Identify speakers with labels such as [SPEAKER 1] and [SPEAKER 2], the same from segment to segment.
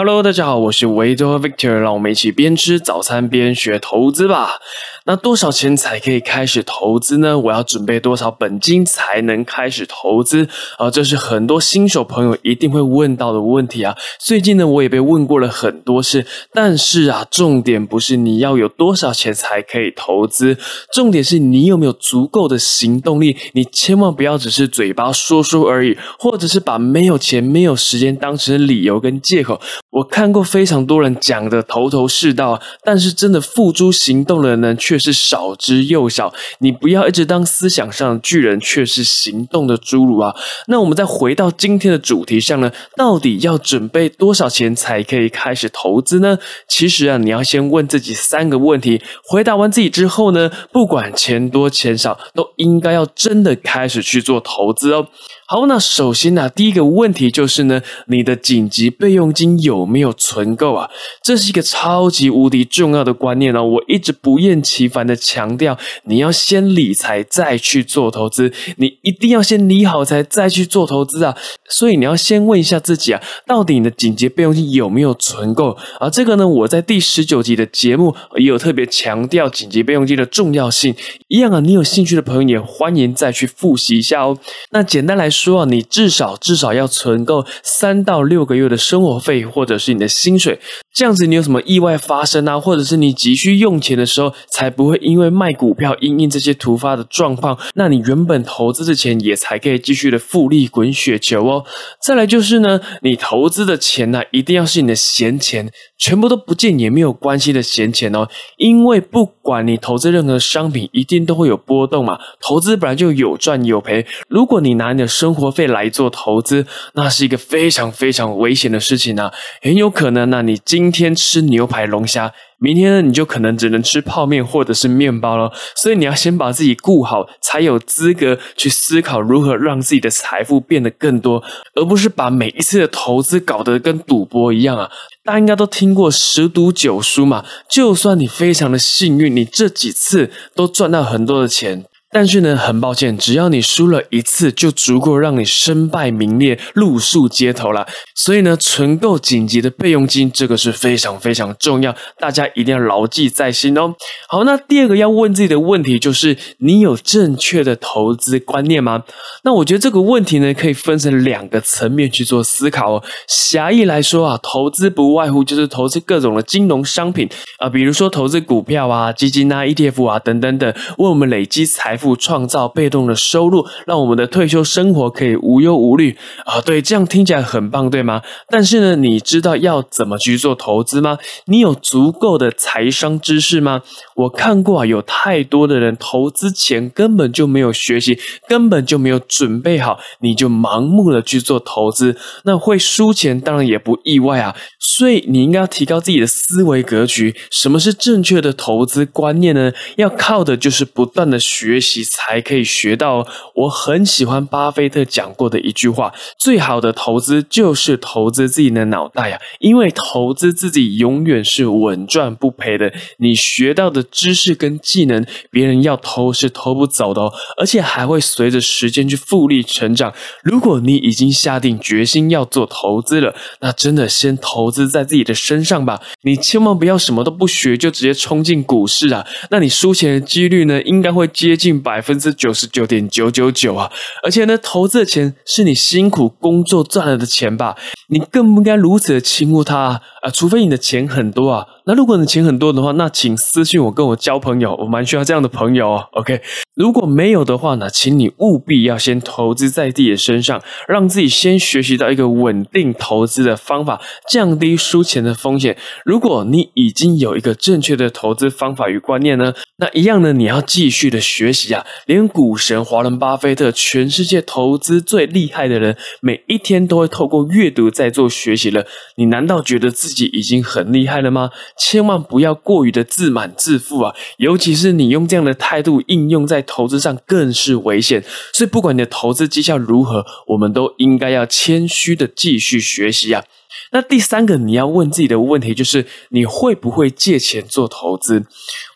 [SPEAKER 1] Hello，大家好，我是维多 Victor，让我们一起边吃早餐边学投资吧。那多少钱才可以开始投资呢？我要准备多少本金才能开始投资啊？这是很多新手朋友一定会问到的问题啊。最近呢，我也被问过了很多次，但是啊，重点不是你要有多少钱才可以投资，重点是你有没有足够的行动力。你千万不要只是嘴巴说说而已，或者是把没有钱、没有时间当成理由跟借口。我看过非常多人讲的头头是道，但是真的付诸行动的人呢，却是少之又少。你不要一直当思想上的巨人，却是行动的侏儒啊！那我们再回到今天的主题上呢，到底要准备多少钱才可以开始投资呢？其实啊，你要先问自己三个问题，回答完自己之后呢，不管钱多钱少，都应该要真的开始去做投资哦。好，那首先呢，第一个问题就是呢，你的紧急备用金有没有存够啊？这是一个超级无敌重要的观念哦，我一直不厌其烦的强调，你要先理财再去做投资，你一定要先理好财再去做投资啊。所以你要先问一下自己啊，到底你的紧急备用金有没有存够啊？这个呢，我在第十九集的节目也有特别强调紧急备用金的重要性。一样啊，你有兴趣的朋友也欢迎再去复习一下哦。那简单来说。说你至少至少要存够三到六个月的生活费，或者是你的薪水，这样子你有什么意外发生啊，或者是你急需用钱的时候，才不会因为卖股票因应这些突发的状况，那你原本投资的钱也才可以继续的复利滚雪球哦。再来就是呢，你投资的钱呢，一定要是你的闲钱。全部都不见也没有关系的闲钱哦，因为不管你投资任何商品，一定都会有波动嘛。投资本来就有赚有赔，如果你拿你的生活费来做投资，那是一个非常非常危险的事情啊！很有可能呢，你今天吃牛排龙虾。明天呢，你就可能只能吃泡面或者是面包了。所以你要先把自己顾好，才有资格去思考如何让自己的财富变得更多，而不是把每一次的投资搞得跟赌博一样啊！大家应该都听过十赌九输嘛。就算你非常的幸运，你这几次都赚到很多的钱。但是呢，很抱歉，只要你输了一次，就足够让你身败名裂、露宿街头了。所以呢，存够紧急的备用金，这个是非常非常重要，大家一定要牢记在心哦。好，那第二个要问自己的问题就是：你有正确的投资观念吗？那我觉得这个问题呢，可以分成两个层面去做思考哦。狭义来说啊，投资不外乎就是投资各种的金融商品啊，比如说投资股票啊、基金啊、ETF 啊等等等，为我们累积财。富创造被动的收入，让我们的退休生活可以无忧无虑啊！对，这样听起来很棒，对吗？但是呢，你知道要怎么去做投资吗？你有足够的财商知识吗？我看过啊，有太多的人投资前根本就没有学习，根本就没有准备好，你就盲目的去做投资，那会输钱，当然也不意外啊。所以你应该要提高自己的思维格局。什么是正确的投资观念呢？要靠的就是不断的学习。才可以学到。我很喜欢巴菲特讲过的一句话：最好的投资就是投资自己的脑袋呀，因为投资自己永远是稳赚不赔的。你学到的知识跟技能，别人要偷是偷不走的哦，而且还会随着时间去复利成长。如果你已经下定决心要做投资了，那真的先投资在自己的身上吧。你千万不要什么都不学就直接冲进股市啊，那你输钱的几率呢，应该会接近。百分之九十九点九九九啊！而且呢，投资的钱是你辛苦工作赚来的钱吧？你更不应该如此的轻忽它！除非你的钱很多啊。那如果你的钱很多的话，那请私信我跟我交朋友，我蛮需要这样的朋友哦。OK，如果没有的话呢，请你务必要先投资在自己的身上，让自己先学习到一个稳定投资的方法，降低输钱的风险。如果你已经有一个正确的投资方法与观念呢，那一样呢，你要继续的学习啊。连股神华伦巴菲特，全世界投资最厉害的人，每一天都会透过阅读在做学习了。你难道觉得自己己已经很厉害了吗？千万不要过于的自满自负啊！尤其是你用这样的态度应用在投资上，更是危险。所以，不管你的投资绩效如何，我们都应该要谦虚的继续学习啊。那第三个你要问自己的问题就是：你会不会借钱做投资？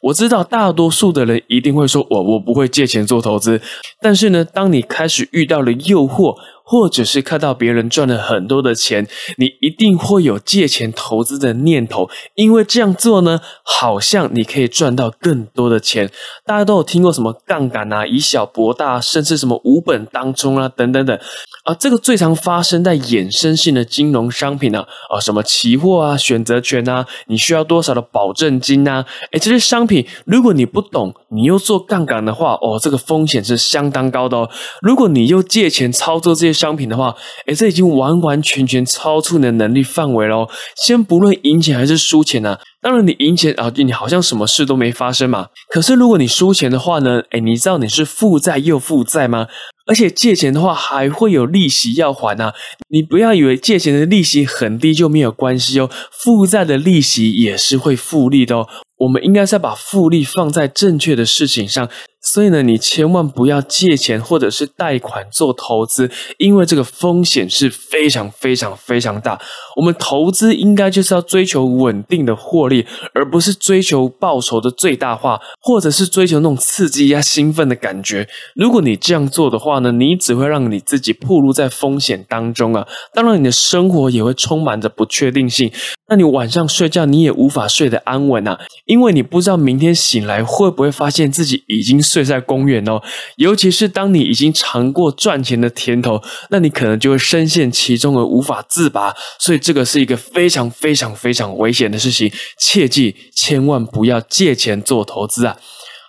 [SPEAKER 1] 我知道大多数的人一定会说：我我不会借钱做投资。但是呢，当你开始遇到了诱惑，或者是看到别人赚了很多的钱，你一定会有借钱投资的念头，因为这样做呢，好像你可以赚到更多的钱。大家都有听过什么杠杆啊，以小博大，甚至什么无本当中啊，等等等啊，这个最常发生在衍生性的金融商品呢，啊，什么期货啊、选择权啊，你需要多少的保证金啊？诶，这些商品，如果你不懂，你又做杠杆的话，哦，这个风险是相当高的哦。如果你又借钱操作这些商品的话，诶，这已经完完全全超出你的能力范围喽。先不论赢钱还是输钱呢，当然你赢钱啊，你好像什么事都没发生嘛。可是如果你输钱的话呢，诶，你知道你是负债又负债吗？而且借钱的话还会有利息要还呐，你不要以为借钱的利息很低就没有关系哦，负债的利息也是会复利的哦。我们应该是要把复利放在正确的事情上。所以呢，你千万不要借钱或者是贷款做投资，因为这个风险是非常非常非常大。我们投资应该就是要追求稳定的获利，而不是追求报酬的最大化，或者是追求那种刺激呀、兴奋的感觉。如果你这样做的话呢，你只会让你自己暴露在风险当中啊！当然，你的生活也会充满着不确定性。那你晚上睡觉你也无法睡得安稳啊，因为你不知道明天醒来会不会发现自己已经。睡在公园哦，尤其是当你已经尝过赚钱的甜头，那你可能就会深陷其中而无法自拔。所以这个是一个非常非常非常危险的事情，切记千万不要借钱做投资啊！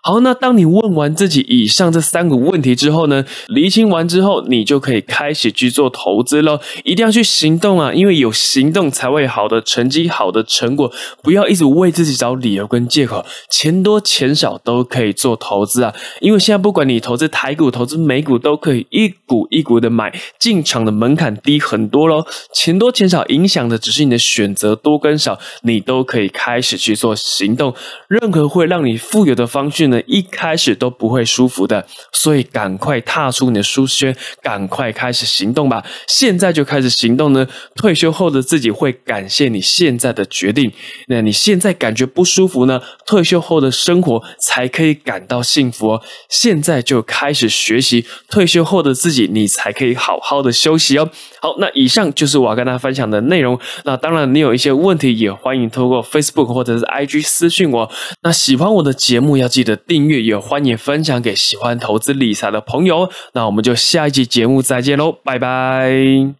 [SPEAKER 1] 好，那当你问完自己以上这三个问题之后呢，厘清完之后，你就可以开始去做投资喽。一定要去行动啊，因为有行动才会好的成绩、好的成果。不要一直为自己找理由跟借口，钱多钱少都可以做投资啊。因为现在不管你投资台股、投资美股，都可以一股一股的买，进场的门槛低很多喽。钱多钱少影响的只是你的选择多跟少，你都可以开始去做行动。任何会让你富有的方式。一开始都不会舒服的，所以赶快踏出你的舒适圈，赶快开始行动吧！现在就开始行动呢，退休后的自己会感谢你现在的决定。那你现在感觉不舒服呢？退休后的生活才可以感到幸福哦。现在就开始学习，退休后的自己，你才可以好好的休息哦。好，那以上就是我要跟大家分享的内容。那当然，你有一些问题也欢迎透过 Facebook 或者是 IG 私信我。那喜欢我的节目，要记得。订阅也欢迎分享给喜欢投资理财的朋友。那我们就下一集节目再见喽，拜拜。